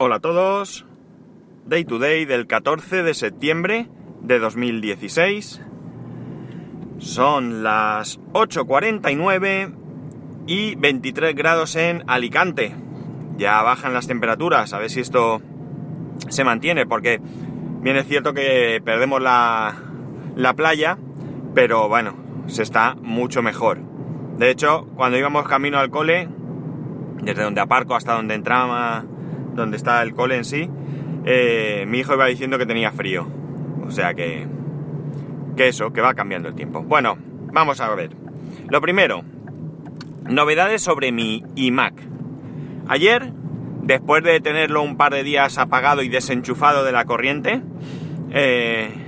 Hola a todos. Day to day del 14 de septiembre de 2016. Son las 8.49 y 23 grados en Alicante. Ya bajan las temperaturas, a ver si esto se mantiene, porque bien es cierto que perdemos la, la playa, pero bueno, se está mucho mejor. De hecho, cuando íbamos camino al cole, desde donde aparco hasta donde entraba, donde está el cole en sí, eh, mi hijo iba diciendo que tenía frío. O sea que, que eso, que va cambiando el tiempo. Bueno, vamos a ver. Lo primero, novedades sobre mi iMac. Ayer, después de tenerlo un par de días apagado y desenchufado de la corriente, eh,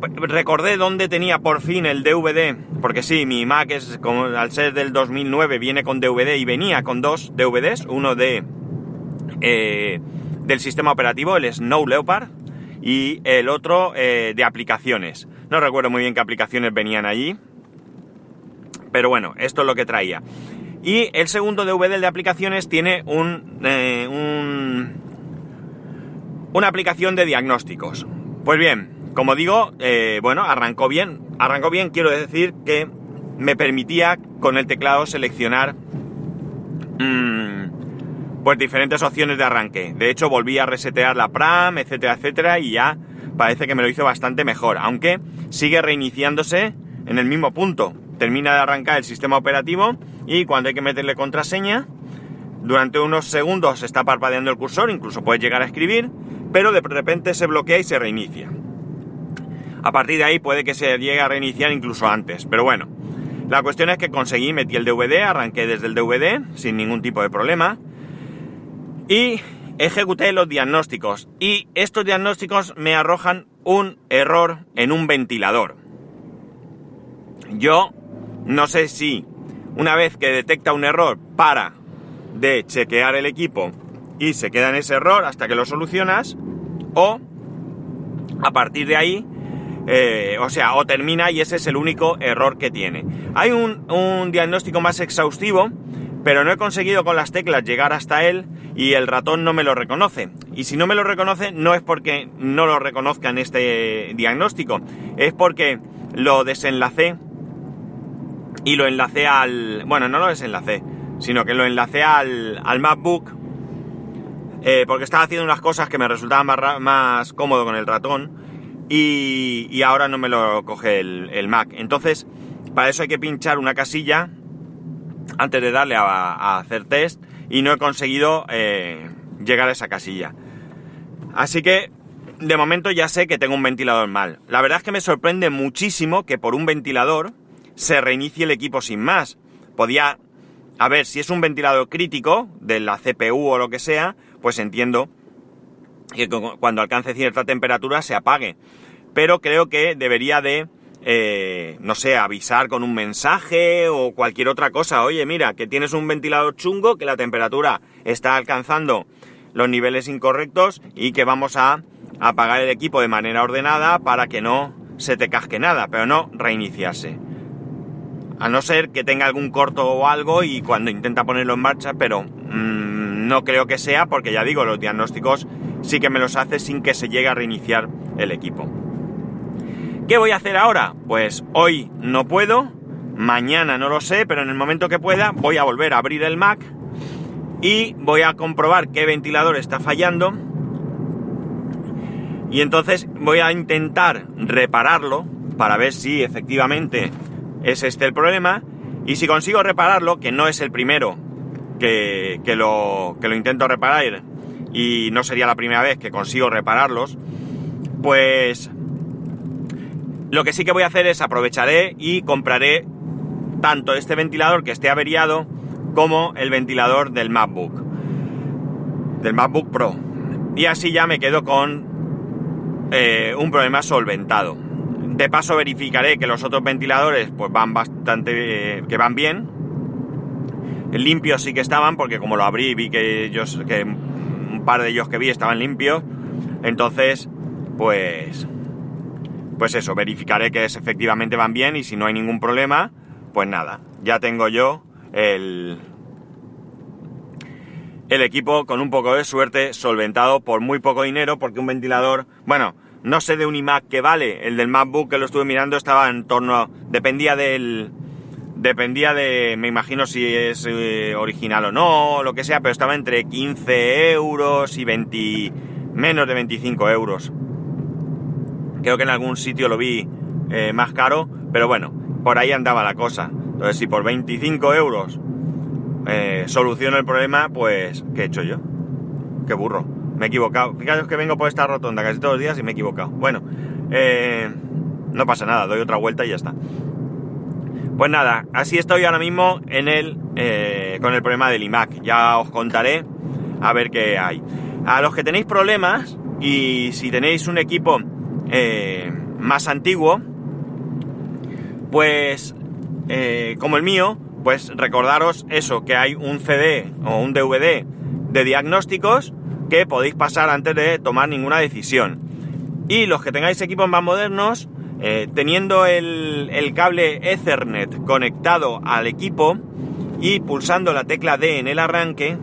recordé dónde tenía por fin el DVD, porque sí, mi Mac es al ser del 2009 viene con DVD y venía con dos DVDs, uno de eh, del sistema operativo, el Snow Leopard, y el otro eh, de aplicaciones. No recuerdo muy bien qué aplicaciones venían allí, pero bueno, esto es lo que traía. Y el segundo DVD de aplicaciones tiene un, eh, un una aplicación de diagnósticos. Pues bien, como digo, eh, bueno, arrancó bien. Arrancó bien, quiero decir que me permitía con el teclado seleccionar mmm, pues diferentes opciones de arranque. De hecho, volví a resetear la PRAM, etcétera, etcétera, y ya parece que me lo hizo bastante mejor. Aunque sigue reiniciándose en el mismo punto. Termina de arrancar el sistema operativo y cuando hay que meterle contraseña, durante unos segundos está parpadeando el cursor, incluso puedes llegar a escribir, pero de repente se bloquea y se reinicia. A partir de ahí puede que se llegue a reiniciar incluso antes, pero bueno. La cuestión es que conseguí, metí el DVD, arranqué desde el DVD sin ningún tipo de problema y ejecuté los diagnósticos. Y estos diagnósticos me arrojan un error en un ventilador. Yo no sé si una vez que detecta un error para de chequear el equipo y se queda en ese error hasta que lo solucionas o a partir de ahí eh, o sea, o termina y ese es el único error que tiene. Hay un, diagnóstico más exhaustivo, pero no he conseguido con las teclas llegar hasta él y el ratón no me lo reconoce. Y si no me lo reconoce, no es porque no lo reconozca en este diagnóstico, es porque lo desenlacé y lo enlacé al... Bueno, no lo desenlacé, sino que lo enlacé al, al MacBook eh, porque estaba haciendo unas cosas que me resultaban más, más cómodo con el ratón y, ahora no me lo coge el, Mac. Entonces, para eso hay que pinchar una casilla antes de darle a, hacer test y no he conseguido eh, llegar a esa casilla. Así que, de momento ya sé que tengo un ventilador mal. La verdad es que me sorprende muchísimo que por un ventilador se reinicie el equipo sin más. Podía, a ver, si es un ventilador crítico de la CPU o lo que sea, pues entiendo que cuando alcance cierta temperatura se apague. Pero creo que debería de, eh, no sé, avisar con un mensaje o cualquier otra cosa. Oye, mira, que tienes un ventilador chungo, que la temperatura está alcanzando los niveles incorrectos y que vamos a apagar el equipo de manera ordenada para que no se te casque nada, pero no reiniciarse. A no ser que tenga algún corto o algo y cuando intenta ponerlo en marcha, pero mmm, no creo que sea porque ya digo, los diagnósticos sí que me los hace sin que se llegue a reiniciar el equipo. ¿Qué voy a hacer ahora? Pues hoy no puedo, mañana no lo sé, pero en el momento que pueda voy a volver a abrir el Mac y voy a comprobar qué ventilador está fallando y entonces voy a intentar repararlo para ver si efectivamente es este el problema y si consigo repararlo, que no es el primero que, que, lo, que lo intento reparar y no sería la primera vez que consigo repararlos, pues lo que sí que voy a hacer es aprovecharé y compraré tanto este ventilador que esté averiado como el ventilador del MacBook, del MacBook Pro. Y así ya me quedo con eh, un problema solventado. De paso verificaré que los otros ventiladores pues van bastante, que van bien. Limpios sí que estaban porque como lo abrí vi que ellos, que par de ellos que vi estaban limpios. Entonces, pues... Pues eso, verificaré que es, efectivamente van bien y si no hay ningún problema, pues nada, ya tengo yo el... el equipo con un poco de suerte solventado por muy poco dinero porque un ventilador, bueno, no sé de un iMac que vale, el del MacBook que lo estuve mirando estaba en torno, dependía del, dependía de, me imagino si es eh, original o no, lo que sea, pero estaba entre 15 euros y 20, menos de 25 euros. Creo que en algún sitio lo vi eh, más caro, pero bueno, por ahí andaba la cosa. Entonces, si por 25 euros eh, soluciono el problema, pues, ¿qué he hecho yo? Qué burro. Me he equivocado. Fijaros que vengo por esta rotonda casi todos los días y me he equivocado. Bueno, eh, no pasa nada, doy otra vuelta y ya está. Pues nada, así estoy ahora mismo en el, eh, con el problema del iMac. Ya os contaré a ver qué hay. A los que tenéis problemas y si tenéis un equipo más antiguo, pues como el mío, pues recordaros eso, que hay un CD o un DVD de diagnósticos que podéis pasar antes de tomar ninguna decisión. Y los que tengáis equipos más modernos, eh, teniendo el, cable Ethernet conectado al equipo y pulsando la tecla D en el arranque,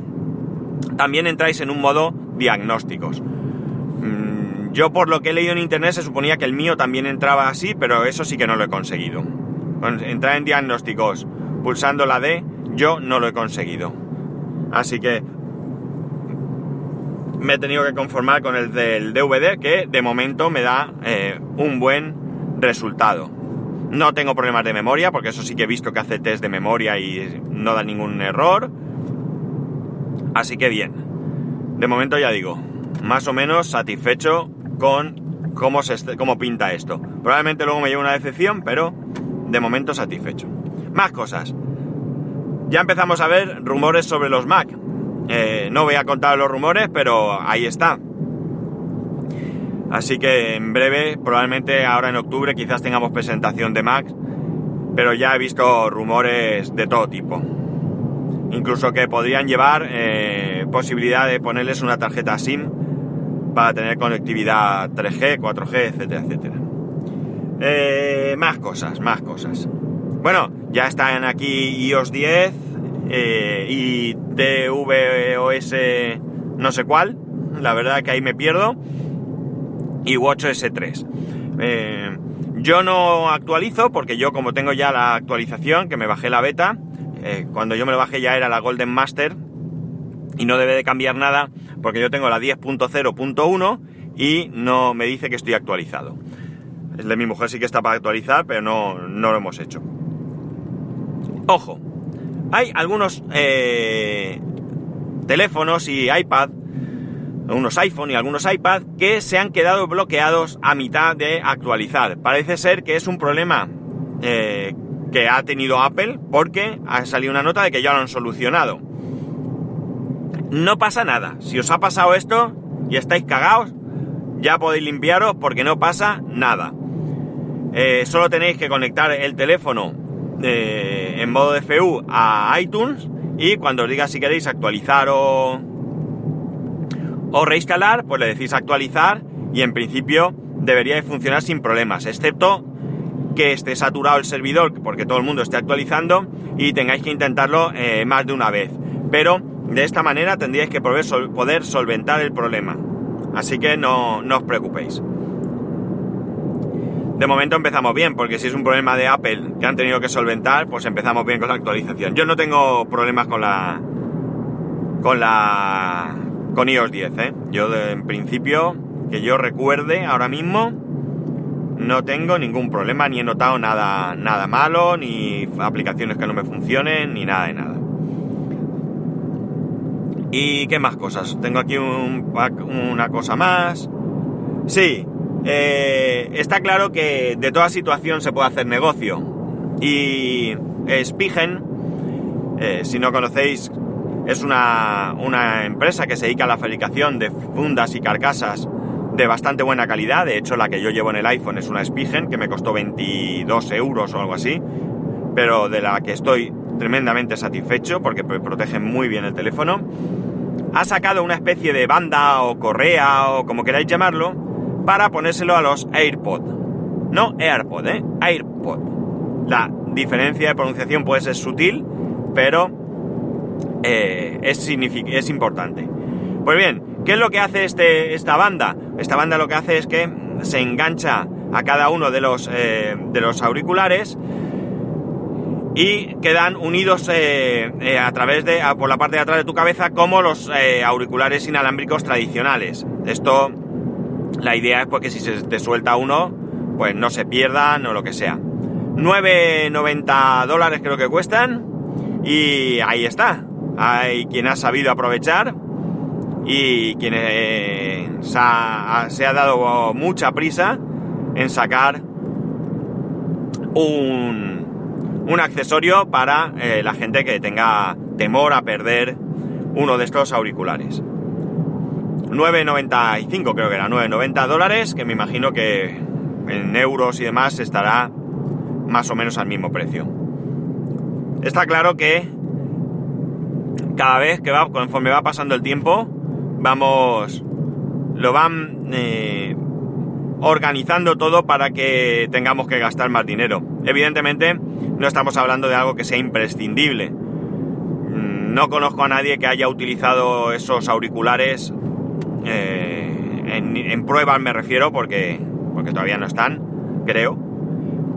también entráis en un modo diagnósticos. Mm, yo por lo que he leído en internet se suponía que el mío también entraba así, pero eso sí que no lo he conseguido. Entrar en diagnósticos pulsando la D, yo no lo he conseguido. Así que me he tenido que conformar con el del DVD, que de momento me da eh, un buen resultado. No tengo problemas de memoria, porque eso sí que he visto que hace test de memoria y no da ningún error. Así que bien. De momento ya digo, más o menos satisfecho con cómo, se, cómo pinta esto. Probablemente luego me lleve una decepción, pero de momento satisfecho. Más cosas. Ya empezamos a ver rumores sobre los Mac. Eh, no voy a contar los rumores, pero ahí está. Así que en breve, probablemente ahora en octubre, quizás tengamos presentación de Mac. Pero ya he visto rumores de todo tipo. Incluso que podrían llevar eh, posibilidad de ponerles una tarjeta SIM para tener conectividad 3G, 4G, etcétera, etcétera. Eh, más cosas, más cosas. Bueno, ya están aquí iOS 10 eh, y tvOS no sé cuál. La verdad que ahí me pierdo. Y WatchOS 3. Eh, yo no actualizo porque yo como tengo ya la actualización, que me bajé la beta, eh, cuando yo me lo bajé ya era la Golden Master y no debe de cambiar nada porque yo tengo la 10.0.1 y no me dice que estoy actualizado. El de mi mujer sí que está para actualizar, pero no, no lo hemos hecho. Ojo, hay algunos eh, teléfonos y iPad, unos iPhone y algunos iPad que se han quedado bloqueados a mitad de actualizar. Parece ser que es un problema eh, que ha tenido Apple porque ha salido una nota de que ya lo han solucionado. No pasa nada. Si os ha pasado esto y estáis cagados, ya podéis limpiaros porque no pasa nada. Eh, solo tenéis que conectar el teléfono en modo de FU a iTunes y cuando os diga si queréis actualizar o, o reinstalar, pues le decís actualizar y en principio debería de funcionar sin problemas, excepto que esté saturado el servidor porque todo el mundo esté actualizando y tengáis que intentarlo eh, más de una vez. Pero de esta manera tendríais que poder, poder solventar el problema. Así que no, no os preocupéis. De momento empezamos bien, porque si es un problema de Apple que han tenido que solventar, pues empezamos bien con la actualización. Yo no tengo problemas con la. con la. Con iOS 10, ¿eh? Yo en principio, que yo recuerde ahora mismo, no tengo ningún problema, ni he notado nada, nada malo, ni aplicaciones que no me funcionen, ni nada de nada. ¿Y qué más cosas? Tengo aquí un, una cosa más. Sí, eh, está claro que de toda situación se puede hacer negocio. Y Spigen, eh, si no conocéis, es una, una, empresa que se dedica a la fabricación de fundas y carcasas de bastante buena calidad. De hecho, la que yo llevo en el iPhone es una Spigen que me costó 22 euros o algo así, pero de la que estoy tremendamente satisfecho porque protege muy bien el teléfono. Ha sacado una especie de banda o correa o como queráis llamarlo, para ponérselo a los AirPod. No AirPod, ¿eh? AirPod. La diferencia de pronunciación puede ser sutil, pero eh, es, es importante. Pues bien, ¿qué es lo que hace este, esta banda? Esta banda lo que hace es que se engancha a cada uno de los, eh, de los auriculares y quedan unidos eh, a través de, por la parte de atrás de tu cabeza como los auriculares inalámbricos tradicionales. Esto, la idea es porque si se te suelta uno, pues no se pierdan o lo que sea. 9,90 dólares creo que cuestan y ahí está. Hay quien ha sabido aprovechar y quien se ha dado mucha prisa en sacar un, un accesorio para eh, la gente que tenga temor a perder uno de estos auriculares. 9,95 creo que era, 9,90 dólares, que me imagino que en euros y demás estará más o menos al mismo precio. Está claro que cada vez que va, conforme va pasando el tiempo, vamos, lo van eh, organizando todo para que tengamos que gastar más dinero. Evidentemente, no estamos hablando de algo que sea imprescindible. Mm, no conozco a nadie que haya utilizado esos auriculares eh, en, pruebas, me refiero, porque, porque todavía no están, creo.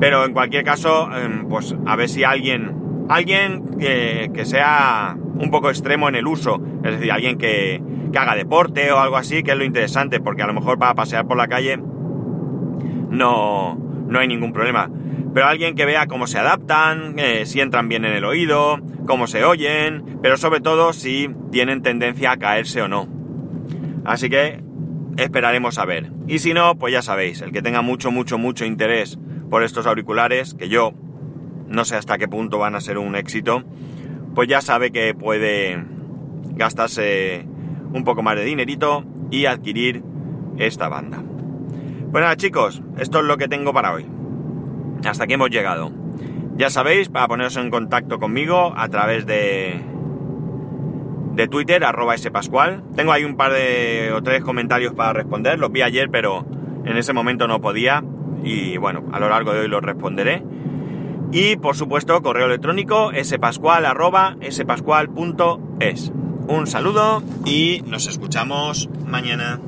Pero en cualquier caso, em, pues a ver si alguien, alguien que, sea un poco extremo en el uso, es decir, alguien que, que haga deporte o algo así, que es lo interesante, porque a lo mejor para pasear por la calle no, no hay ningún problema. Pero alguien que vea cómo se adaptan, eh, si entran bien en el oído, cómo se oyen, pero sobre todo si tienen tendencia a caerse o no. Así que esperaremos a ver. Y si no, pues ya sabéis, el que tenga mucho, mucho, mucho interés por estos auriculares, que yo no sé hasta qué punto van a ser un éxito, pues ya sabe que puede gastarse un poco más de dinerito y adquirir esta banda. Pues chicos, esto es lo que tengo para hoy. Hasta aquí hemos llegado. Ya sabéis, para poneros en contacto conmigo a través de, de Twitter, arroba spascual. Tengo ahí un par de o tres comentarios para responder. Los vi ayer, pero en ese momento no podía. Y bueno, a lo largo de hoy los responderé. Y por supuesto, correo electrónico spascual arroba spascual.es. Un saludo y nos escuchamos mañana.